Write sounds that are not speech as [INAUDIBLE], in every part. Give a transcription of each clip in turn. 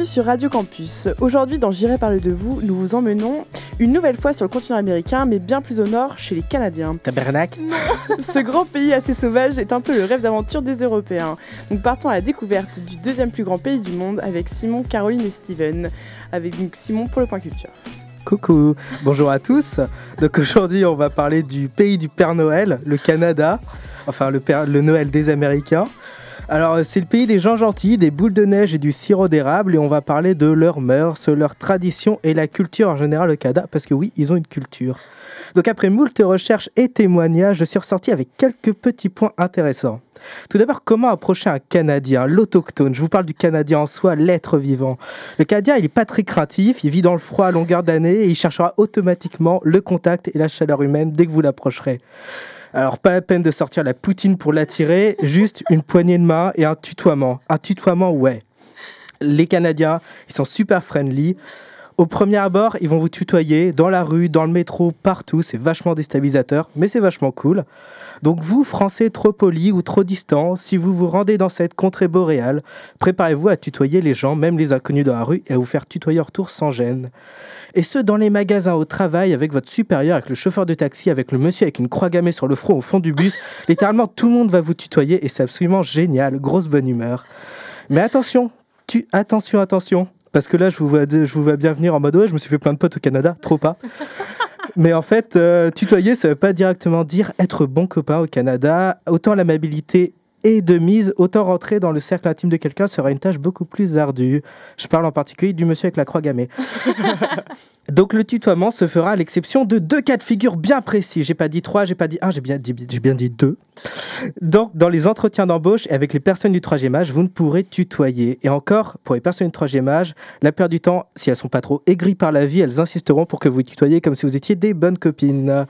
Bienvenue sur Radio Campus. Aujourd'hui, dans J'irai parler de vous, nous vous emmenons une nouvelle fois sur le continent américain, mais bien plus au nord, chez les Canadiens. Tabernacle [LAUGHS] Ce grand pays assez sauvage est un peu le rêve d'aventure des Européens. Donc partons à la découverte du deuxième plus grand pays du monde avec Simon, Caroline et Steven. Avec donc Simon pour le point culture. Coucou, bonjour à tous. Donc aujourd'hui, on va parler du pays du Père Noël, le Canada, enfin le, Père- le Noël des Américains. Alors c'est le pays des gens gentils, des boules de neige et du sirop d'érable et on va parler de leurs mœurs, leurs traditions et la culture en général au Canada parce que oui, ils ont une culture. Donc après moult recherches et témoignages, je suis ressorti avec quelques petits points intéressants. Tout d'abord, comment approcher un Canadien, l'autochtone? Je vous parle du Canadien en soi, l'être vivant. Le Canadien, il n'est pas très craintif, il vit dans le froid à longueur d'année et il cherchera automatiquement le contact et la chaleur humaine dès que vous l'approcherez. Alors, pas la peine de sortir la poutine pour l'attirer, juste une poignée de main et un tutoiement. Un tutoiement, ouais. Les Canadiens, ils sont super friendly. Au premier abord, ils vont vous tutoyer dans la rue, dans le métro, partout. C'est vachement déstabilisateur, mais c'est vachement cool. Donc vous, Français trop polis ou trop distants, si vous vous rendez dans cette contrée boréale, préparez-vous à tutoyer les gens, même les inconnus dans la rue, et à vous faire tutoyer en retour sans gêne. Et ce, dans les magasins, au travail, avec votre supérieur, avec le chauffeur de taxi, avec le monsieur avec une croix gammée sur le front au fond du bus. [LAUGHS] Littéralement, tout le monde va vous tutoyer et c'est absolument génial. Grosse bonne humeur. Mais attention, tu, attention, attention. Parce que là, je vous vois, je vous vois bien venir en mode ouais, je me suis fait plein de potes au Canada, trop pas. [LAUGHS] Mais en fait, euh, tutoyer, ça veut pas directement dire être bon copain au Canada. Autant l'amabilité est de mise, autant rentrer dans le cercle intime de quelqu'un sera une tâche beaucoup plus ardue. Je parle en particulier du monsieur avec la croix gammée. [LAUGHS] Donc le tutoiement se fera à l'exception de deux cas de figure bien précis. J'ai pas dit trois, j'ai pas dit un, j'ai bien dit, deux. Donc dans les entretiens d'embauche et avec les personnes du troisième âge, vous ne pourrez tutoyer. Et encore, pour les personnes du troisième âge, la plupart du temps, si elles sont pas trop aigries par la vie, elles insisteront pour que vous tutoyiez comme si vous étiez des bonnes copines.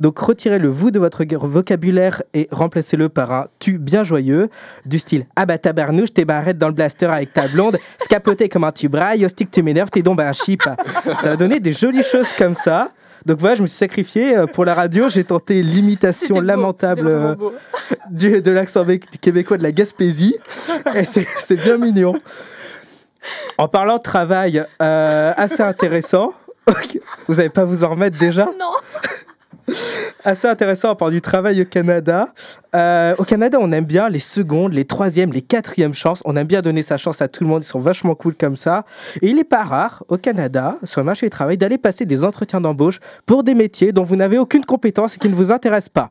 Donc retirez le vous de votre vocabulaire et remplacez-le par un tu bien joyeux, du style ah bah tabarnouche, t'es barrette dans le blaster avec ta blonde, scapoté comme un tu brailles, hostique tu m'énerves, t'es donc un chip. Ça va donner des jolies choses comme ça. Donc voilà, je me suis sacrifié euh, pour la radio. J'ai tenté l'imitation lamentable euh, beau. du- de l'accent québécois de la Gaspésie. Et c'est bien mignon. En parlant de travail, euh, assez intéressant. Vous n'allez pas vous en remettre déjà? Non. Assez intéressant à part du travail au Canada. Euh, au Canada, on aime bien les secondes, les troisièmes, les quatrièmes chances. On aime bien donner sa chance à tout le monde. Ils sont vachement cool comme ça. Et il n'est pas rare au Canada, sur le marché du travail, d'aller passer des entretiens d'embauche pour des métiers dont vous n'avez aucune compétence et qui ne vous intéressent pas.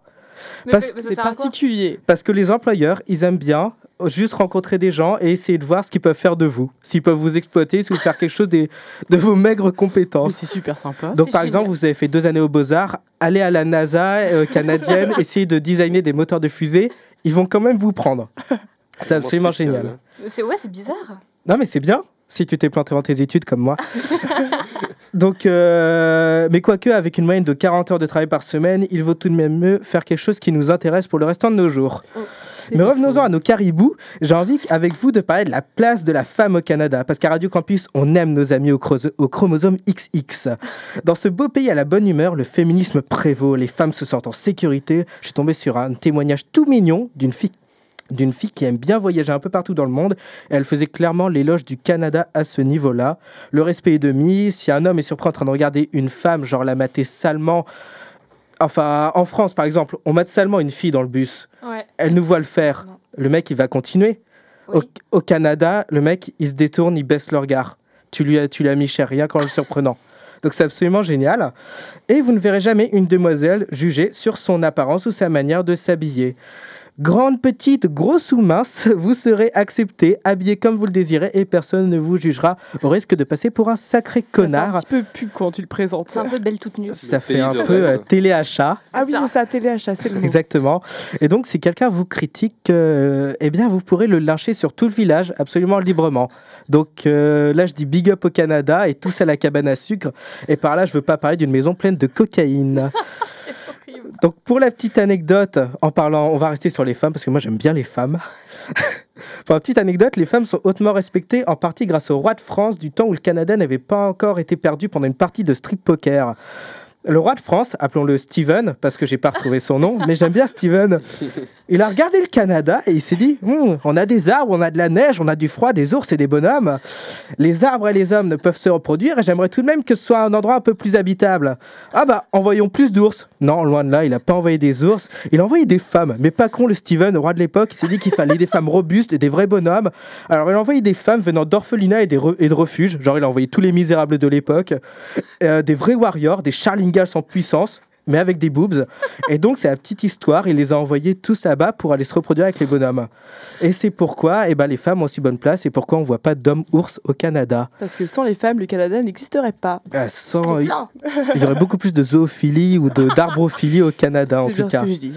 Mais Parce- ça C'est particulier. Parce que les employeurs, ils aiment bien juste rencontrer des gens et essayer de voir ce qu'ils peuvent faire de vous. S'ils peuvent vous exploiter, si vous faire quelque chose de vos maigres compétences. c'est super sympa. Donc par exemple, vous avez fait deux années aux Beaux-Arts, allez à la NASA euh, canadienne, [LAUGHS] essayez de designer des moteurs de fusée, ils vont quand même vous prendre. C'est absolument spécial, génial. hein. C'est ouais, c'est bizarre. Non mais c'est bien, si tu t'es planté dans tes études comme moi. [LAUGHS] Donc, euh, mais quoique, avec une moyenne de 40 heures de travail par semaine, il vaut tout de même mieux faire quelque chose qui nous intéresse pour le restant de nos jours. C'est Mais revenons-en à nos caribous. J'ai envie avec vous de parler de la place de la femme au Canada, parce qu'à Radio Campus, on aime nos amis au, chromosome XX. Dans ce beau pays à la bonne humeur, le féminisme prévaut, les femmes se sentent en sécurité. Je suis tombé sur un témoignage tout mignon d'une fille d'une fille qui aime bien voyager un peu partout dans le monde. Elle faisait clairement l'éloge du Canada à ce niveau-là. Le respect est de mise. Si un homme est surpris en train de regarder une femme, genre la mater salement, enfin en France par exemple, on mate salement une fille dans le bus. Elle nous voit le faire. Non. Le mec, il va continuer. Au Canada, le mec, il se détourne, il baisse le regard. Tu lui as, tu l'as mis cher, rien qu'en le surprenant. [LAUGHS] Donc c'est absolument génial. Et vous ne verrez jamais une demoiselle jugée sur son apparence ou sa manière de s'habiller. Grande, petite, grosse ou mince, vous serez accepté, habillé comme vous le désirez et personne ne vous jugera au risque de passer pour un sacré Ça fait connard. un petit peu pub quand tu le présentes. C'est un peu belle toute nue. Ça Le fait un peu euh, téléachat. Ah oui, c'est ça, téléachat, c'est le mot. Exactement. Et donc, si quelqu'un vous critique, euh, eh bien, vous pourrez le lyncher sur tout le village, absolument librement. Donc, euh, là, je dis big up au Canada et tous à la cabane à sucre. Et par là, je veux pas parler d'une maison pleine de cocaïne. Donc, pour la petite anecdote, en parlant, on va rester sur les femmes parce que moi, j'aime bien les femmes. [LAUGHS] pour la petite anecdote, les femmes sont hautement respectées en partie grâce au roi de France du temps où le Canada n'avait pas encore été perdu pendant une partie de strip poker. Le roi de France, appelons-le Steven, parce que j'ai pas retrouvé son nom, mais j'aime bien Steven. Il a regardé le Canada et il s'est dit Hum, on a des arbres, on a de la neige, on a du froid, des ours et des bonhommes. Les arbres et les hommes ne peuvent se reproduire et j'aimerais tout de même que ce soit un endroit un peu plus habitable. Ah bah, envoyons plus d'ours. Non, loin de là, il a pas envoyé des ours, il a envoyé des femmes. Mais pas con, le Steven, roi de l'époque, il s'est dit qu'il fallait des femmes robustes et des vrais bonhommes. Alors il a envoyé des femmes venant d'orphelinats et, de refuges. Genre, il a envoyé tous les misérables de l'époque. Euh, des vrais warriors, des Charlingals en puissance, mais avec des boobs. Et donc, c'est la petite histoire. Il les a envoyés tous là-bas pour aller se reproduire avec les bonhommes. Et c'est pourquoi eh ben, les femmes ont aussi bonne place et pourquoi on voit pas d'hommes ours au Canada. Parce que sans les femmes, le Canada n'existerait pas. Ah, sans- il y aurait beaucoup plus de zoophilie ou de- d'arbrophilie au Canada, en C'est tout bien ce cas. que je dis.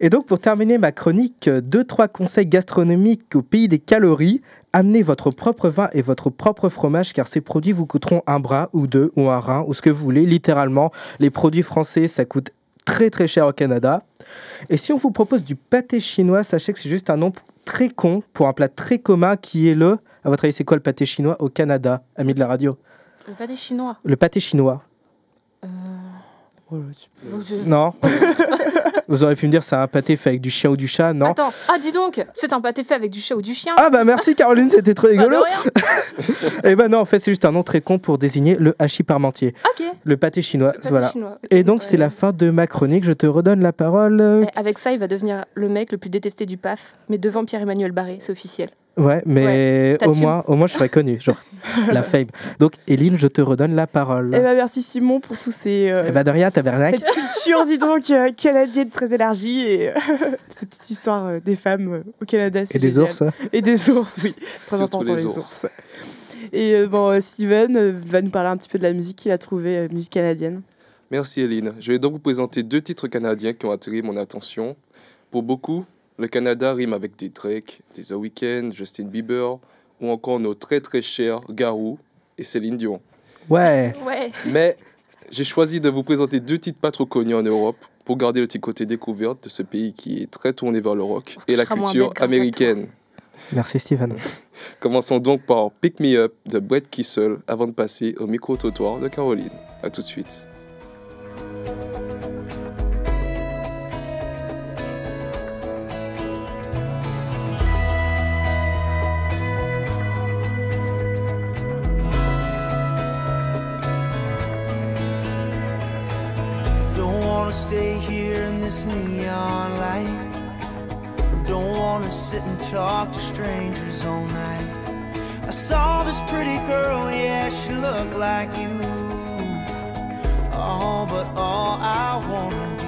Et donc, pour terminer ma chronique, deux, trois conseils gastronomiques au pays des calories. Amenez votre propre vin et votre propre fromage, car ces produits vous coûteront un bras ou deux, ou un rein, ou ce que vous voulez. Littéralement, les produits français, ça coûte très très cher au Canada. Et si on vous propose du pâté chinois, sachez que c'est juste un nom très con pour un plat très commun qui est le. À votre avis, c'est quoi le pâté chinois au Canada, ami de la radio? Le pâté chinois. Le pâté chinois. Euh, Oh Non [LAUGHS] Vous auriez pu me dire c'est un pâté fait avec du chien ou du chat, non Attends, ah dis donc, c'est un pâté fait avec du chat ou du chien. Ah bah merci Caroline, c'était très Bah, rigolo. Et [LAUGHS] ben non, en fait, c'est juste un nom très con pour désigner le hachis parmentier, Ok. le pâté chinois. le pâté voilà. chinois. Et donc, c'est la fin de ma chronique. Je te redonne la parole. euh, Et Avec ça, il va devenir le mec le plus détesté du PAF, mais devant Pierre-Emmanuel Barré, c'est officiel. Ouais, mais au moins, au moins, je serais connu, genre [LAUGHS] la fame. Donc, Eline, je te redonne la parole. Eh ben, merci Simon pour tous ces. euh, Eh ben, de rien, tabernacle. cette culture, dis donc, euh, canadienne très élargie et euh, [LAUGHS] cette petite histoire euh, des femmes euh, au Canada. Et des génial. ours. Et des ours, oui. [LAUGHS] Très important, les les ours. ours. Et euh, bon, euh, Steven euh, va nous parler un petit peu de la musique qu'il a trouvée, euh, musique canadienne. Merci Eline. Je vais donc vous présenter deux titres canadiens qui ont attiré mon attention. Pour beaucoup, le Canada rime avec des Drake, des The Weeknd, Justin Bieber ou encore nos très très chers Garou et Céline Dion. Ouais. Ouais. Mais j'ai choisi de vous présenter deux titres pas trop connus en Europe pour garder le petit côté découverte de ce pays qui est très tourné vers le rock et la culture américaine. Merci, Steven. [LAUGHS] Commençons donc par Pick Me Up de Brett Kissel avant de passer au micro-trottoir de Caroline. A tout de suite. Sit and talk to strangers all night. I saw this pretty girl, yeah, she looked like you. Oh, but all I wanna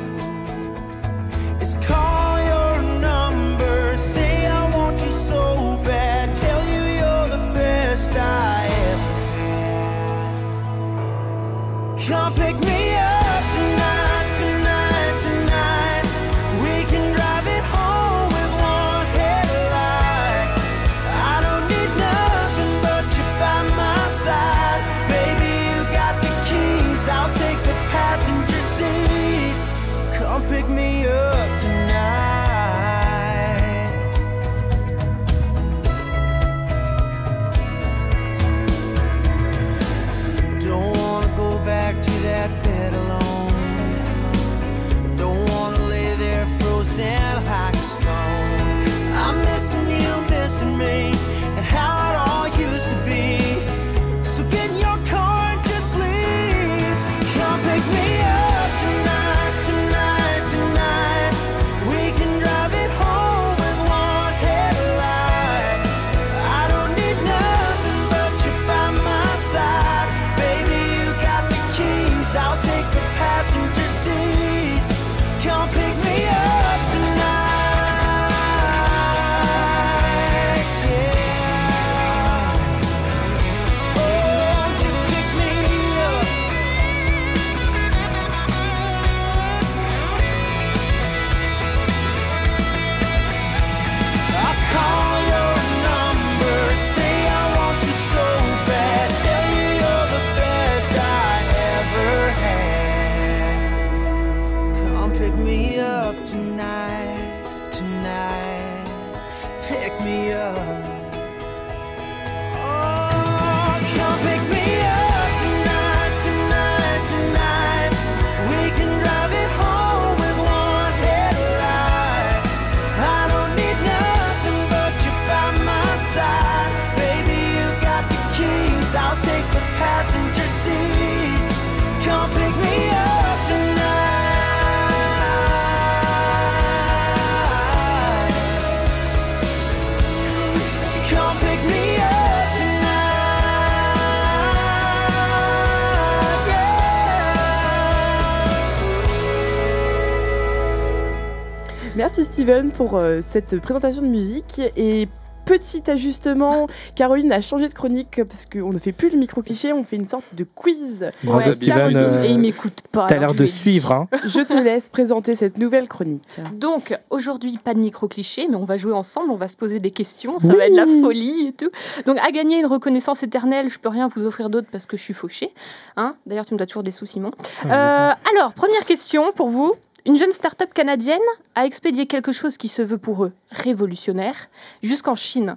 Merci Steven pour euh, cette présentation de musique et petit ajustement, [LAUGHS] Caroline a changé de chronique parce qu'on ne fait plus le micro-cliché, on fait une sorte de quiz. Ouais, Steven, Caroline. euh, Et il m'écoute pas. t'as l'air de suivre. Hein. Je te laisse présenter cette nouvelle chronique. Donc, aujourd'hui, pas de micro-cliché, mais on va jouer ensemble, on va se poser des questions, ça va être la folie et tout. Donc, à gagner une reconnaissance éternelle, je peux rien vous offrir d'autre parce que je suis fauchée. Hein D'ailleurs, tu me dois toujours des sous, Simon. Euh, alors, première question pour vous. Une jeune start-up canadienne a expédié quelque chose qui se veut pour eux révolutionnaire jusqu'en Chine.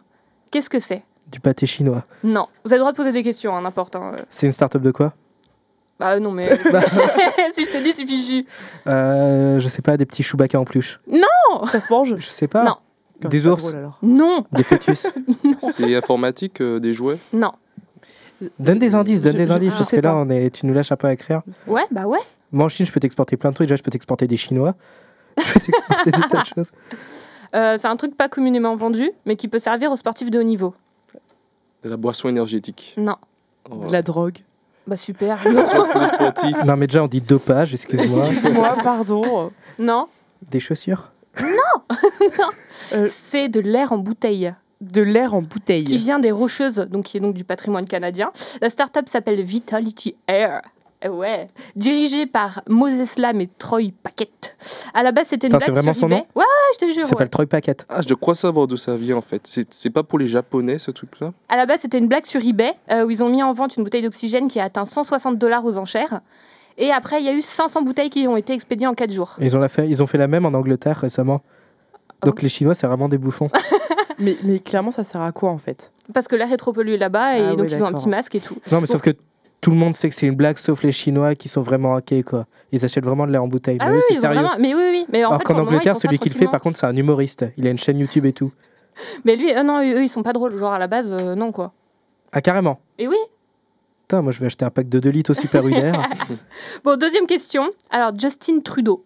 Qu'est-ce que c'est? Du pâté chinois. Non, vous avez le droit de poser des questions, hein, n'importe. hein. C'est une start-up de quoi? Bah non, mais [LAUGHS] [LAUGHS] si je te dis, c'est fichu. euh, Je sais pas, des petits Chewbacca en peluche. Ça se mange? Je sais pas. Non. Des ours, drôle, alors. Non, des fœtus. [LAUGHS] C'est informatique, euh, des jouets? Non. Donne des indices, donne Je- des je- indices, je parce que là, on est, tu nous lâches un peu à écrire. Ouais, bah ouais. Moi, en Chine, je peux t'exporter plein de trucs. Déjà, je peux t'exporter des Chinois. [LAUGHS] Je peux t'exporter des tas de choses. Euh, c'est un truc pas communément vendu, mais qui peut servir aux sportifs de haut niveau. De la boisson énergétique. Non. Oh, De la drogue. Bah super. [LAUGHS] Non, mais déjà, on dit dopage, excuse-moi. [LAUGHS] Excuse-moi, pardon. non, des chaussures? Euh, c'est de l'air en bouteille de l'air en qui bouteille. vient des Rocheuses, donc qui est donc du patrimoine canadien. La start-up s'appelle Vitality Air. Eh Ouais, dirigée par Moses Lam et Troy Paquette. À la base, c'était une c'est blague vraiment sur son eBay. nom Ouais, je te jure. Ça ouais. s'appelle Troy Packet. Ah, je crois savoir d'où ça vient en fait. C'est c'est pas pour les Japonais ce truc-là À la base, c'était une blague sur eBay euh, où ils ont mis en vente une bouteille d'oxygène qui a atteint 160 dollars aux enchères. Et après, il y a eu 500 bouteilles qui ont été expédiées en 4 jours. Ils ont, la fait, ils ont fait la même en Angleterre récemment. Ah Donc les Chinois, c'est vraiment des bouffons. [LAUGHS] Mais, mais clairement, ça sert à quoi en fait? Parce que l'air est trop pollué là-bas et Ah donc oui, ils ont un petit masque et tout. Non, mais sauf que tout le monde sait que c'est une blague, sauf les Chinois qui sont vraiment hackés, quoi. Ils achètent vraiment de l'air en bouteille. Ah mais oui, eux, c'est sérieux. vraiment- Mais oui, oui. Mais en Alors qu'en moment, Angleterre, celui qui le fait, par contre, c'est un humoriste. Il a une chaîne YouTube et tout. [LAUGHS] Mais lui, euh, non, eux, ils sont pas drôles. Genre à la base, euh, non quoi. Ah, carrément. Et oui. Putain, moi, je vais acheter un pack de 2 litres au Super Udaire. [LAUGHS] Bon, deuxième question. Alors, Justin Trudeau,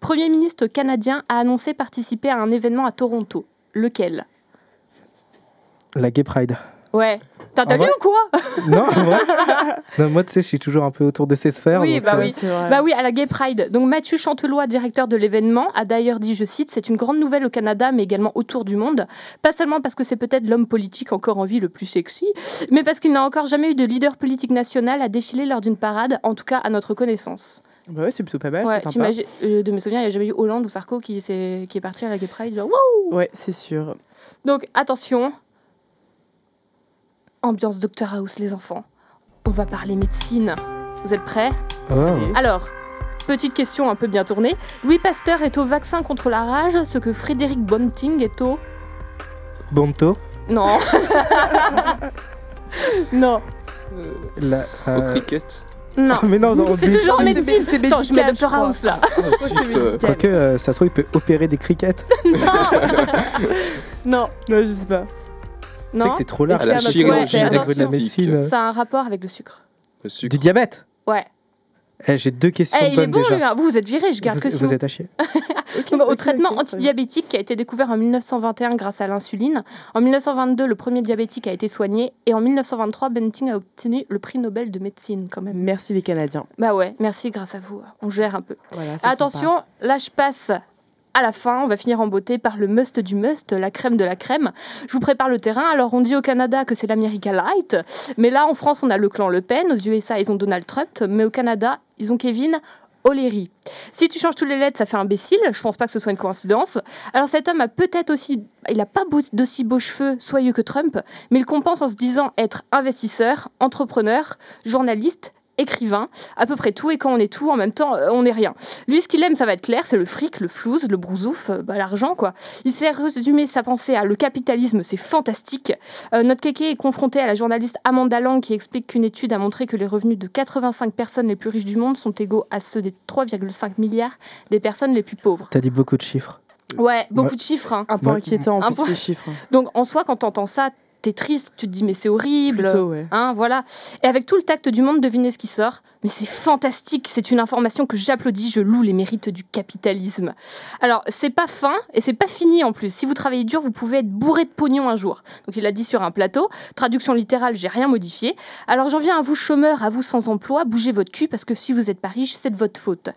Premier ministre canadien, a annoncé participer à un événement à Toronto. Lequel? La Gay Pride. Ouais. T'as vrai ou quoi [LAUGHS] Non, en vrai non, Moi, tu sais, je suis toujours un peu autour de ces sphères. Oui, donc, bah euh, oui. Bah oui, à la Gay Pride. Donc Mathieu Chantelois, directeur de l'événement, a d'ailleurs dit, je cite, c'est une grande nouvelle au Canada, mais également autour du monde. Pas seulement parce que c'est peut-être l'homme politique encore en vie le plus sexy, mais parce qu'il n'a encore jamais eu de leader politique national à défiler lors d'une parade, en tout cas à notre connaissance. Bah ouais, c'est plutôt pas mal. Ouais, sympa. euh, de mes souvenirs, il n'y a jamais eu Hollande ou Sarko qui, est parti à la Gay Pride. genre, Wouh Ouais, c'est sûr. Donc attention, ambiance Doctor House les enfants. On va parler médecine. Vous êtes prêts oh. Alors, petite question un peu bien tournée. Louis Pasteur est au vaccin contre la rage, ce que Frédéric Bonting est au... Bonto. Non, [LAUGHS] [LAUGHS] Non. La, Au euh, cricket non. Mais non, non, C'est toujours médecine. médecine. c'est Attends, je mets médical, crois. House là. Ensuite, euh, Quoique, euh, ça se trouve, il peut opérer des crickets. Non, [LAUGHS] Non, je sais pas. Tu sais non. que c'est trop large. la chirurgie Au euh, Ça a un rapport avec le sucre. le sucre. Du diabète Ouais. Eh, J'ai deux questions Eh, il est bon déjà. lui, hein. vous, vous êtes viré, je garde vous, que vous êtes à chier. [LAUGHS] Donc, au ok, traitement ok, très antidiabétique qui a été découvert en 1921 grâce à l'insuline. En 1922, le premier diabétique a été soigné. Et en 1923, Benting a obtenu le prix Nobel de médecine quand même. Merci les Canadiens. Bah ouais, merci, grâce à vous. On gère un peu. Voilà, Attention, là je passe à la fin. On va finir en beauté par le must du must, la crème de la crème. Je vous prépare le terrain. Alors on dit au Canada que c'est l'America Light. Mais là en France, on a le clan Le Pen. Aux USA, ils ont Donald Trump. Mais au Canada, ils ont Kevin O'Leary. Si tu changes tous les lettres, ça fait imbécile. Je pense pas que ce soit une coïncidence. Alors cet homme a peut-être aussi, il a pas d'aussi beaux cheveux soyeux que Trump, mais il compense en se disant être investisseur, entrepreneur, journaliste, écrivain, à peu près tout. Et quand on est tout, en même temps, euh, on n'est rien. Lui, ce qu'il aime, ça va être clair, c'est le fric, le flouze, le brousouf, euh, bah, l'argent, quoi. Il sait résumer sa pensée à le capitalisme, c'est fantastique. Euh, notre kéké est confronté à la journaliste Amanda Lang qui explique qu'une étude a montré que les revenus de 85 personnes les plus riches du monde sont égaux à ceux des 3,5 milliards des personnes les plus pauvres. T'as dit beaucoup de chiffres. Ouais, beaucoup Ouais. de chiffres. hein. Un peu inquiétant en Un plus peu- les chiffres. Donc en soi, quand t'entends ça, t'es triste, tu te dis mais c'est horrible. Plutôt, ouais. Hein, voilà. Et avec tout le tact du monde, devinez ce qui sort. Mais c'est fantastique, c'est une information que j'applaudis, je loue les mérites du capitalisme. Alors, c'est pas fin et c'est pas fini en plus. Si vous travaillez dur, vous pouvez être bourré de pognon un jour. Donc il a dit sur un plateau. Traduction littérale, j'ai rien modifié. Alors j'en viens à vous chômeurs, à vous sans emploi, bougez votre cul parce que si vous êtes pas riche, c'est de votre faute.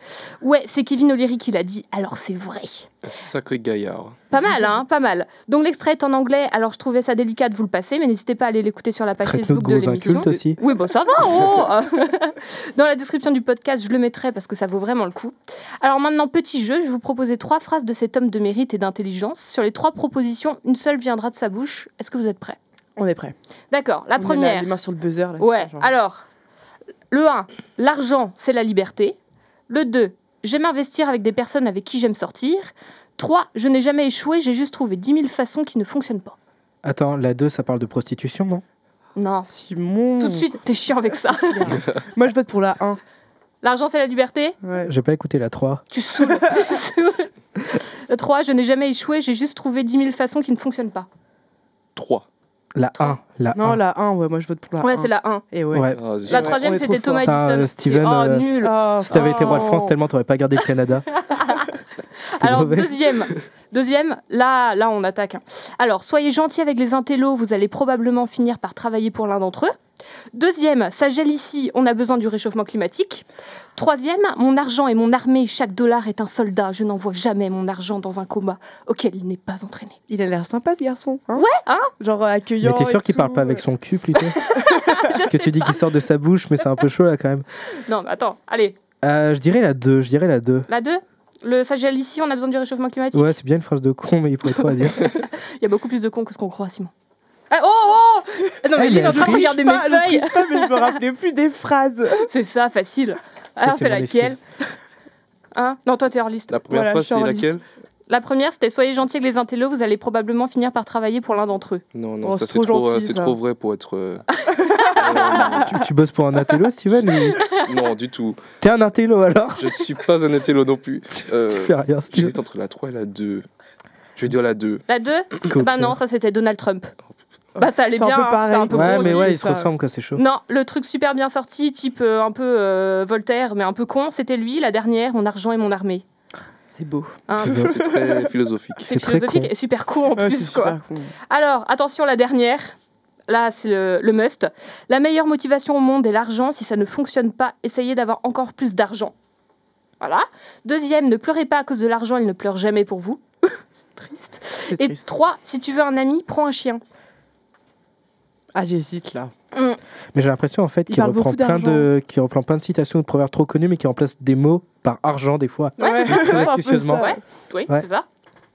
Ouais, c'est Kevin O'Leary qui l'a dit, alors c'est vrai. Sacré gaillard. Pas mal, hein, pas mal. Donc l'extrait est en anglais, alors je trouvais ça délicat de vous le passer, mais n'hésitez pas à aller l'écouter sur la page Facebook de l'émission. aussi. Oui, bon, ça va, oh [LAUGHS] [LAUGHS] Dans la description du podcast, je le mettrai parce que ça vaut vraiment le coup. Alors maintenant, petit jeu, je vais vous proposer trois phrases de cet homme de mérite et d'intelligence. Sur les trois propositions, une seule viendra de sa bouche. Est-ce que vous êtes prêts? On est prêt. D'accord, la On première. les mains sur le buzzer. Là, Ouais, genre. alors, le 1, l'argent, c'est la liberté. Le 2, j'aime investir avec des personnes avec qui j'aime sortir. 3, je n'ai jamais échoué, j'ai juste trouvé 10 000 façons qui ne fonctionnent pas. Attends, la 2, ça parle de prostitution, non? Non. Simon. Tout de suite, t'es chiant avec ça. [LAUGHS] Moi, je vote pour la 1. L'argent, c'est la liberté Ouais. J'ai pas écouté la 3. Tu saoules. [LAUGHS] Le 3, je n'ai jamais échoué, j'ai juste trouvé 10 000 façons qui ne fonctionnent pas. 3. La 1. La Non, 1. la 1, ouais, moi, je vote pour la 1. Ouais, c'est la 1. Et ouais. Ouais. Ah, La Ouais, troisième, c'était Thomas. Edison. Putain, Steven, Oh, euh, nul. Ah, Si t'avais été roi de France, Oh. tellement t'aurais pas gardé le Canada. [LAUGHS] [LAUGHS] Alors, mauvais. deuxième, deuxième, là, là, on attaque. hein. Alors, soyez gentils avec les intellos, vous allez probablement finir par travailler pour l'un d'entre eux. Deuxième, ça gèle ici, on a besoin du réchauffement climatique. Troisième, mon argent et mon armée, chaque dollar est un soldat, je n'envoie jamais mon argent dans un combat auquel il n'est pas entraîné. Il a l'air sympa, ce garçon. Hein? Ouais, hein? Genre euh, accueillant. Mais t'es sûr et qu'il parle tout. pas avec son cul plutôt? [LAUGHS] Parce que tu dis qu'il sort de sa bouche, mais c'est un peu chaud là quand même. Non, mais attends, allez, Euh, je dirais la 2. Je dirais la 2. la 2 le, ça gèle ici, on a besoin du réchauffement climatique. Ouais, c'est bien une phrase de con, mais il pourrait trop à dire. [LAUGHS] Il y a beaucoup plus de cons que ce qu'on croit, Simon. Ah, oh, oh Non, mais Eh, il est en train de regarder mes feuilles. pas, mais je me rappelais plus des phrases. [LAUGHS] C'est ça, facile. Ça, Alors, c'est c'est laquelle. [LAUGHS] Hein Non, toi, t'es hors liste. La première Voilà, phrase, c'est laquelle La première, c'était Soyez gentils avec les intellos, vous allez probablement finir par travailler pour l'un d'entre eux. Non, non, Oh, ça c'est trop trop, euh, gentil, c'est ça. trop vrai pour être. euh, tu, tu bosses pour un intello, Steven ou- non, du tout. T'es un intello alors Je ne suis pas un intello non plus. Euh, [LAUGHS] Tu fais rien, Steven. J'hésite entre la 3 et la 2. Je vais dire la 2. La 2 [COUGHS] Cool. Bah non, ça c'était Donald Trump. Bah ça allait C'est un bien, peu hein, pareil. un peu Ouais, gros mais aussi. ouais, ils se ressemblent quand c'est chaud. Non, le truc super bien sorti, type euh, un peu euh, Voltaire, mais un peu con, c'était lui, la dernière, mon argent et mon armée. C'est beau. Hein. C'est très [LAUGHS] philosophique. C'est très philosophique con. et super con en Ouais, plus, quoi. cool. Alors, attention, la dernière. Là, c'est le, le must. La meilleure motivation au monde est l'argent. Si ça ne fonctionne pas, essayez d'avoir encore plus d'argent. Voilà. Deuxième, ne pleurez pas à cause de l'argent, il ne pleure jamais pour vous. [LAUGHS] C'est triste. Et trois, si tu veux un ami, prends un chien. Ah, j'hésite là. Mais j'ai l'impression en fait Il qu'il reprend plein de, reprend plein de citations de proverbes trop connus, mais qui remplace des mots par argent des fois. Ouais, c'est astucieusement. Ouais. Oui, Ouais. c'est ça.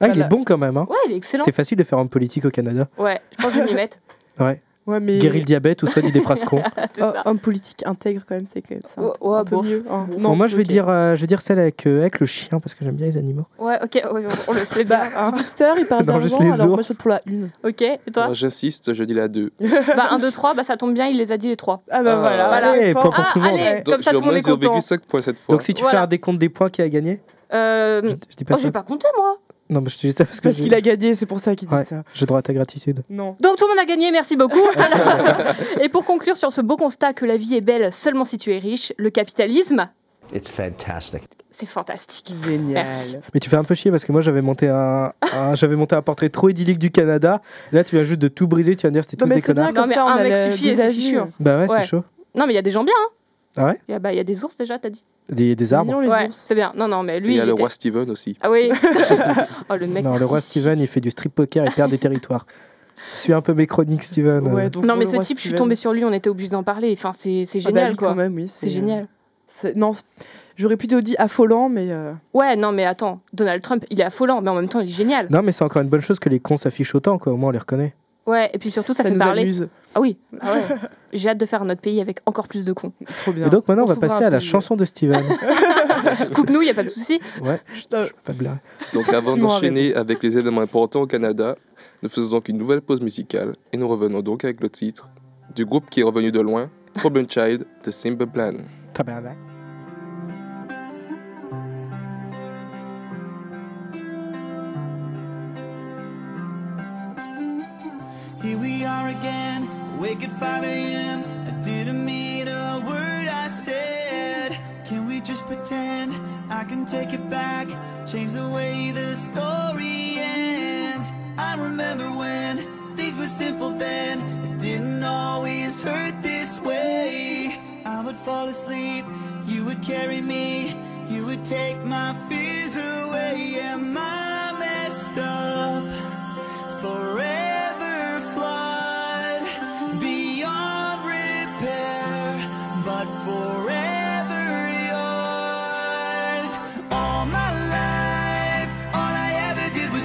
Ah, il est bon quand même. Hein. Ouais, il est excellent. C'est facile de faire homme politique au Canada. Ouais, je pense que je vais m'y mettre. Ouais. Ouais, mais. Guérir le diabète ou soit dit des phrases cons. [LAUGHS] C'est Oh, homme politique intègre, quand même, c'est quand même ça. Ouais, ouais, un peu mieux. hein. Bon, moi, je vais, dire, euh, je vais dire celle avec, euh, avec le chien parce que j'aime bien les animaux. Ouais, ok, ouais, on le sait Bah, bien. hein. Twitter, il parle Non, juste d'argent, les alors moi ours. je vote pour la une. Ok, et toi J'insiste, je dis la 2. [LAUGHS] Bah 1, 2, 3, bah ça tombe bien, il les a dit les trois. Ah bah Ah. voilà. Voilà. allez, point pour Ah, tout le monde. allez, comme Donc ça tout le monde moins est content. 0,5 points cette fois. Donc, si tu fais un décompte des points qui a gagné, Euh, je, je dis pas oh, j'ai pas compté moi. Non, mais je te dis ça parce que Parce qu'il a gagné, c'est pour ça qu'il dit Ouais. ça. j'ai droit à ta gratitude. Non. Donc tout le monde a gagné, merci beaucoup. [LAUGHS] Et pour conclure sur ce beau constat que la vie est belle seulement si tu es riche, le capitalisme, It's fantastic. c'est fantastique. Génial. Merci. Mais tu fais un peu chier parce que moi j'avais monté un, un- j'avais monté un portrait trop idyllique du Canada. Là tu viens juste de tout briser, tu viens de dire c'était tous mais des c'est bien connards. Non, comme mais un a mec suffit et c'est fichu, hein. Bah ouais, Ouais. c'est chaud. Non mais il y a des gens bien. Hein. Ah ouais Il y, a, bah, il y a des ours déjà, t'as dit. Des, des arbres. les ouais, ours. c'est bien. Non, non, mais Et lui. il y a il le était- roi Steven aussi. Ah oui. [LAUGHS] oh le mec. Non, le roi. Steven il fait du strip poker et perd des territoires. Suis un peu mes chroniques, Steven. Ouais, donc Non mais ce type, je suis tombée sur lui, on était obligé d'en parler. Enfin, c'est c'est Ah bah génial quoi. quand même, oui, C'est génial. Non, c'est- j'aurais plutôt dit affolant, mais. euh, Ouais, non mais attends, Donald Trump, il est affolant, mais en même temps, il est génial. Non, mais c'est encore une bonne chose que les cons s'affichent autant, quoi. Au moins on les reconnaît. Ouais, et puis surtout, ça, fait nous parler. amuse. Ah oui. Ah ouais. [LAUGHS] J'ai hâte de faire notre pays avec encore plus de cons. Trop bien. Et donc maintenant on, va passer à la chanson de Steven. [LAUGHS] Coupe-nous, il a pas de souci. ouais, [LAUGHS] je, je pas blairer. Donc avant d'enchaîner avec les éléments importants au Canada, nous faisons donc une nouvelle pause musicale et nous revenons donc avec le titre du groupe qui est revenu de loin, Problem Child, de Simple Plan. Tabarnak. Awake at 5 a.m. I didn't mean a word I said. Can we just pretend I can take it back? Change the way the story ends. I remember when things were simple then. It didn't always hurt this way. I would fall asleep, you would carry me, you would take my fears away. Am I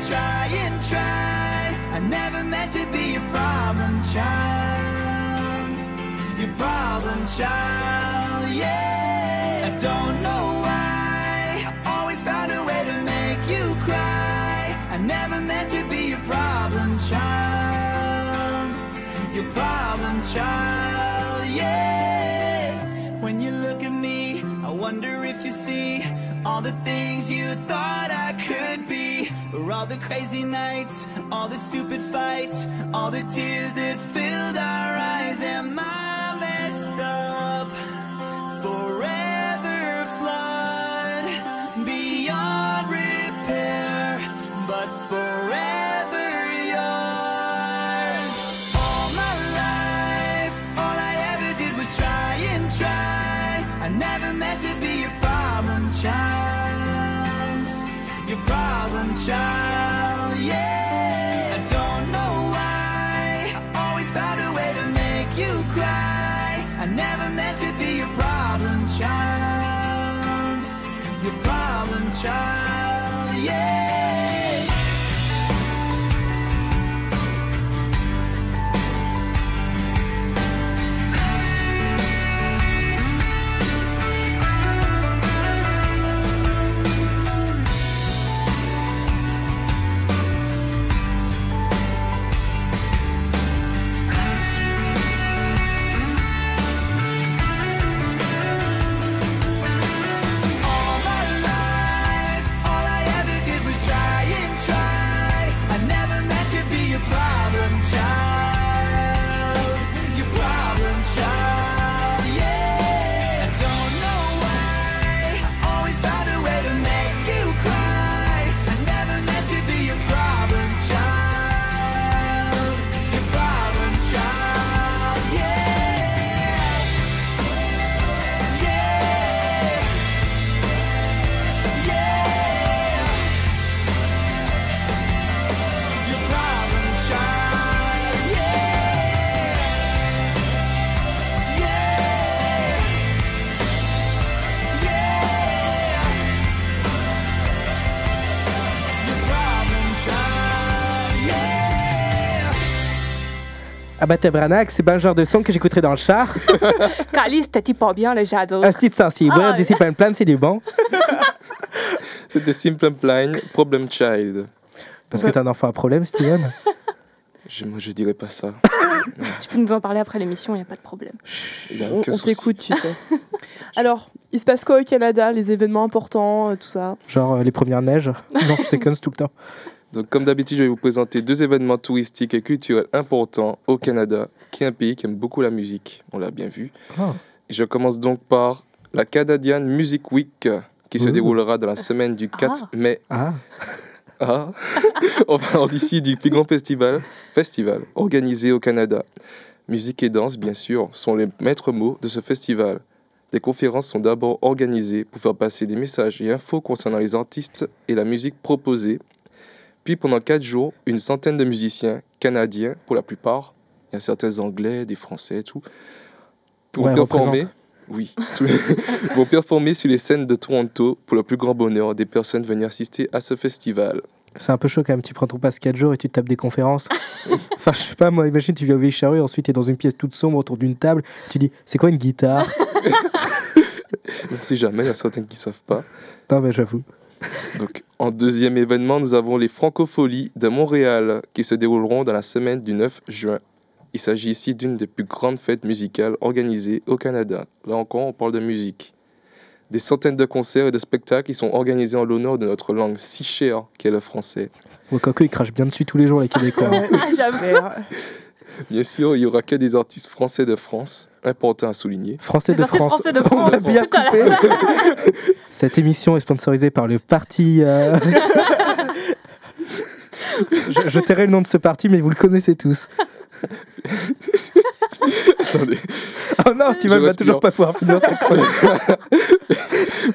try and try. I never meant to be a problem child. Your problem child, yeah. I don't know why. I always found a way to make you cry. I never meant to be your problem child. Your problem child, yeah. When you look at me, I wonder if you see all the things you thought. Or all the crazy nights, all the stupid fights, all the tears that filled our eyes. Am I messed up? Problem Abate Branagh, c'est pas un genre de son que j'écouterais dans le char. [LAUGHS] Calice, t'es pas bien, le j'adore. Un style sensible, Ah, ouais, discipline plan, c'est du bon. C'était Simple Plan, Problem Child. Parce que t'as un enfant à problème, Steven. [LAUGHS] Je, moi, je dirais pas ça. [LAUGHS] Tu peux nous en parler après l'émission, il a pas de problème. A On, on t'écoute, tu sais. Alors, il se passe quoi au Canada Les événements importants, euh, tout ça? Genre euh, les premières neiges. Non, je déconne c'est tout le temps. Donc, comme d'habitude, je vais vous présenter deux événements touristiques et culturels importants au Canada, qui est un pays qui aime beaucoup la musique. On l'a bien vu. Ah. Je commence donc par la Canadian Music Week, qui se déroulera dans la semaine du 4 mai Ah, Ah, [LAUGHS] on parle d'ici du plus grand festival, festival organisé au Canada. Musique et danse, bien sûr, sont les maîtres mots de ce festival. Des conférences sont d'abord organisées pour faire passer des messages et infos concernant les artistes et la musique proposée. Puis pendant quatre jours, une centaine de musiciens canadiens, pour la plupart, il y a certains anglais, des français, tout, vont Ouais, performer. Oui, [LAUGHS] vont performer sur les scènes de Toronto pour le plus grand bonheur des personnes venir assister à ce festival. c'est un peu chaud quand même. Tu prends ton passe 4 jours et tu te tapes des conférences. [LAUGHS] enfin, je sais pas, moi, imagine, tu viens au Vieille ensuite tu es dans une pièce toute sombre autour d'une table. Tu dis, c'est quoi une guitare? [LAUGHS] On ne sait jamais, il y a certains qui ne savent pas. Non, mais j'avoue. Donc, en deuxième événement, nous avons les Francopholies de Montréal qui se dérouleront dans la semaine du 9 juin. Il s'agit ici d'une des plus grandes fêtes musicales organisées au Canada. Là encore, on parle de musique. Des centaines de concerts et de spectacles qui sont organisés en l'honneur de notre langue si chère qu'est le français. Bon, Coco, il crache bien dessus tous les jours, les Québécois. [LAUGHS] Ouais. [LAUGHS] Bien sûr, il y aura que des artistes français de France, important à souligner. Français Des de France. français de [LAUGHS] On va bien couper. [LAUGHS] Cette émission est sponsorisée par le parti. euh, je, je tairai le nom de ce parti, mais vous le connaissez tous. Attendez. Oh non, Steven va toujours pas pouvoir finir.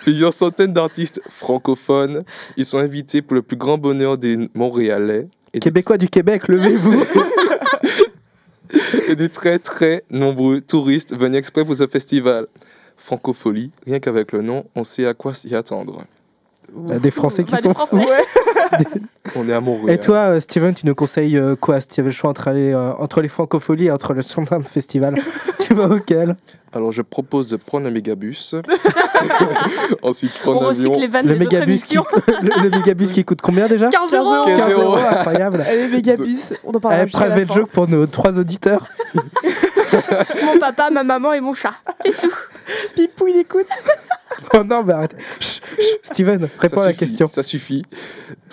Plusieurs centaines d'artistes francophones. Ils sont invités pour le plus grand bonheur des Montréalais. Et des- Québécois du Québec, levez-vous. [LAUGHS] et des très très nombreux touristes venus exprès pour ce festival. Francophonie, rien qu'avec le nom, on sait à quoi s'y attendre. Bah, Des Français qui Bah, des sont Français. fous. [LAUGHS] On est Montréal. Et toi, euh, Steven, tu nous conseilles euh, quoi? Si tu avais le choix entre, aller, euh, entre les francopholies et entre le Sundance Festival, [LAUGHS] tu vas auquel? Alors je propose de prendre un mégabus. [LAUGHS] Ensuite On prendre recycle l'avion. les vannes le des autres mégabus, qui, émissions. le, le mégabus qui coûte combien déjà 15 euros 15 15 euros, euros. incroyable. [LAUGHS] Allez, Mégabus, on en parlera Eh, juste à la private fin. joke pour nos trois auditeurs. [LAUGHS] Mon papa, ma maman et mon chat. C'est tout. Pipou, il écoute. Oh non, mais arrête. Chut, chut. Steven, réponds Ça à la suffit, question. Ça suffit.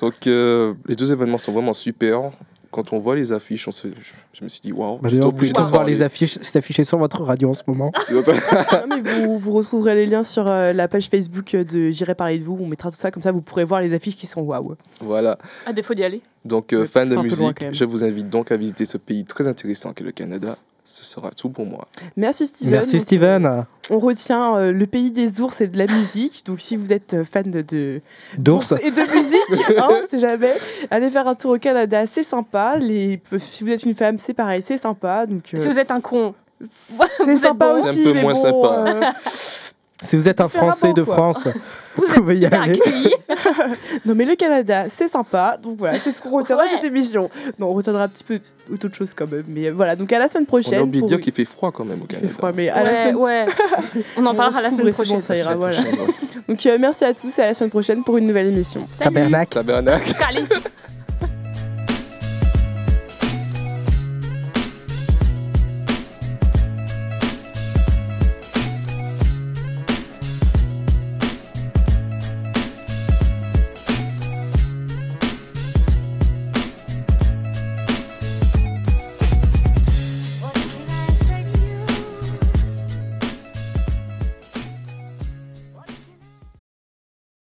Donc euh, les deux événements sont vraiment super. Quand on voit les affiches, on se... je, je me suis dit waouh. Pouvez d'en tous voir les affiches s'afficher sur votre radio en ce moment. [LAUGHS] Non, mais vous, vous retrouverez les liens sur euh, la page Facebook de J'irai parler de vous. On mettra tout ça comme ça, vous pourrez voir les affiches qui sont waouh. voilà. À défaut d'y aller. Donc euh, Ouais, fan c'est de loin, musique, je vous invite donc à visiter ce pays très intéressant qu'est le Canada. Ce sera tout pour moi. Merci Steven. Merci Donc, Steven. On retient euh, le pays des ours et de la musique. Donc si vous êtes euh, fan de, D'ours. et de musique, [LAUGHS] hein, on sait jamais, allez faire un tour au Canada, c'est sympa. Les, si vous êtes une femme, c'est pareil, c'est sympa. Donc euh, Si vous êtes un con, c'est sympa bon. C'est un aussi, peu mais moins bon, sympa. euh, [LAUGHS] Si vous êtes un Français de quoi. France, [LAUGHS] vous vous pouvez y aller. [LAUGHS] non mais le Canada, c'est sympa. Donc voilà, c'est ce qu'on retiendra de Ouais. cette émission. Non, on retiendra un petit peu autre chose quand même. Mais voilà, donc à la semaine On a prochaine. oublié de dire qu'il fait froid quand même au Il fait Canada. froid, mais à la Ouais, semaine. ouais. [LAUGHS] On en On parlera la se semaine c'est bon, prochaine. ça ira, La voilà. prochaine. Donc euh, merci à tous et à la semaine prochaine pour une nouvelle émission. Salut. tabernacle. Tabernacle.